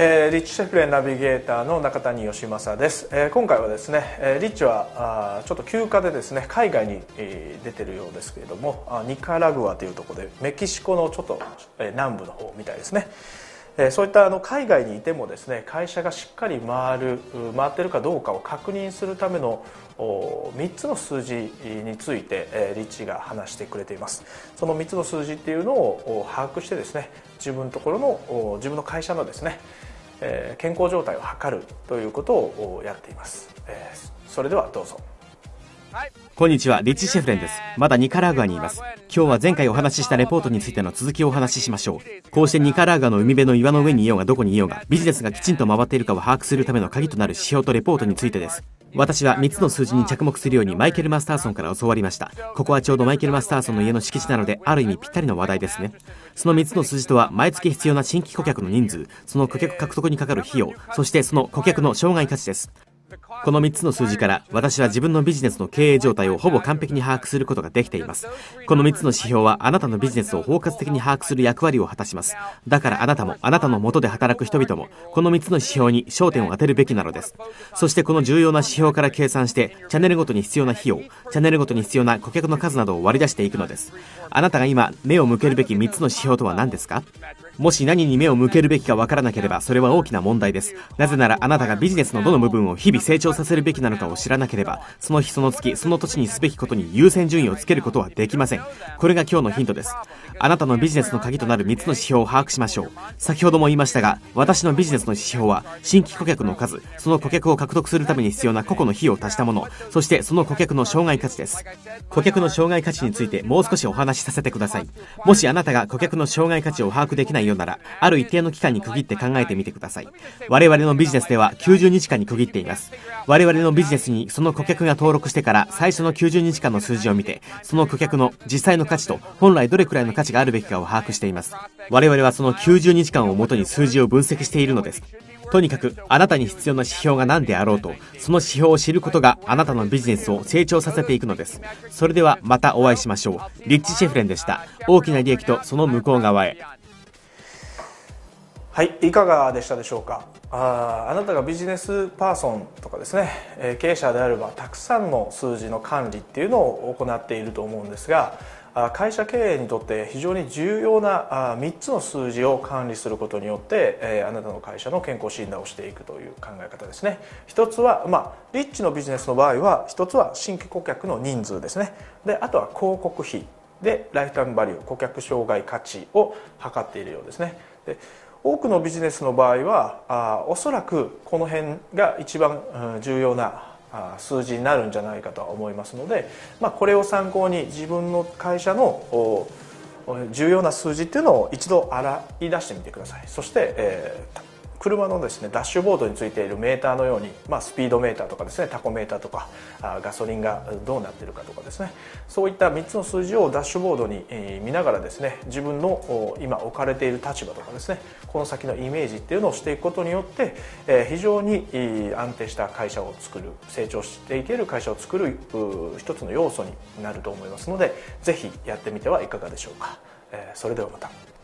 えー、リッチシェフレンナビゲーターの中谷義正です、えー、今回はですね、えー、リッチはあちょっと休暇でですね海外に、えー、出てるようですけれどもあニカラグアというところでメキシコのちょっと、えー、南部の方みたいですね、そういったあの海外にいてもですね会社がしっかり回る回ってるかどうかを確認するための3つの数字について、リッチが話してくれています。その3つの数字っていうのを把握してですね自分のところの自分の会社のですね健康状態を測るということをやっています。それではどうぞ。こんにちは、リッチ・シェフレンです。まだニカラーグアにいます。今日は前回お話ししたレポートについての続きをお話ししましょう。こうしてニカラーグアの海辺の岩の上にいようがどこにいようが、ビジネスがきちんと回っているかを把握するための鍵となる指標とレポートについてです。私は3つの数字に着目するようにマイケル・マスターソンから教わりました。ここはちょうどマイケル・マスターソンの家の敷地なので、ある意味ぴったりの話題ですね。その3つの数字とは、毎月必要な新規顧客の人数、その顧客獲得にかかる費用、そしてその顧客の障害価値です。この3つの数字から私は自分のビジネスの経営状態をほぼ完璧に把握することができています。この3つの指標はあなたのビジネスを包括的に把握する役割を果たします。だからあなたもあなたの元で働く人々もこの3つの指標に焦点を当てるべきなのです。そしてこの重要な指標から計算してチャンネルごとに必要な費用、チャンネルごとに必要な顧客の数などを割り出していくのです。あなたが今目を向けるべき3つの指標とは何ですか？もし何に目を向けるべきかわからなければそれは大きな問題です。なぜならあなたがビジネスのどの部分を日々成長させるべきなのかを知らなければ、その日その月、その土地にすべきことに優先順位をつけることはできません。これが今日のヒントです。あなたのビジネスの鍵となる3つの指標を把握しましょう。先ほども言いましたが、私のビジネスの指標は、新規顧客の数、その顧客を獲得するために必要な個々の費用を足したもの、そしてその顧客の障害価値です。顧客の障害価値についてもう少しお話しさせてください。もしあなたが顧客の障害価値を把握できないようなら、ある一定の期間に区切って考えてみてください。我々のビジネスでは90日間に区切っています。我々のビジネスにその顧客が登録してから最初の90日間の数字を見て、その顧客の実際の価値と本来どれくらいの価値があるべきかを把握しています。我々はその90日間をもとに数字を分析しているのです。とにかく、あなたに必要な指標が何であろうと、その指標を知ることがあなたのビジネスを成長させていくのです。それではまたお会いしましょう。リッチ・シェフレンでした。大きな利益とその向こう側へ。はいいかがでしたでしょうか？ああなたがビジネスパーソンとかですね、え経営者であればたくさんの数字の管理っていうのを行っていると思うんですが会社経営にとって非常に重要な3つの数字を管理することによってあなたの会社の健康診断をしていくという考え方ですね。一つは、まあ、リッチのビジネスの場合は一つは新規顧客の人数ですね。であとは広告費。でライフタイムバリュー顧客障害価値を測っているようですね。で多くのビジネスの場合はあおそらくこの辺が一番重要な数字になるんじゃないかと思いますので、まあ、これを参考に自分の会社の重要な数字っていうのを一度洗い出してみてください。そして、えー、車のですねダッシュボードについているメーターのように、まあ、スピードメーターとかですねタコメーターとかあガソリンがどうなってるかとかですねそういった3つの数字をダッシュボードに、え、見ながらですね自分の今置かれている立場とかですねこの先のイメージっていうのをしていくことによって、え、非常に安定した会社を作る成長していける会社を作る一つの要素になると思いますのでぜひやってみてはいかがでしょうか、え、それではまた。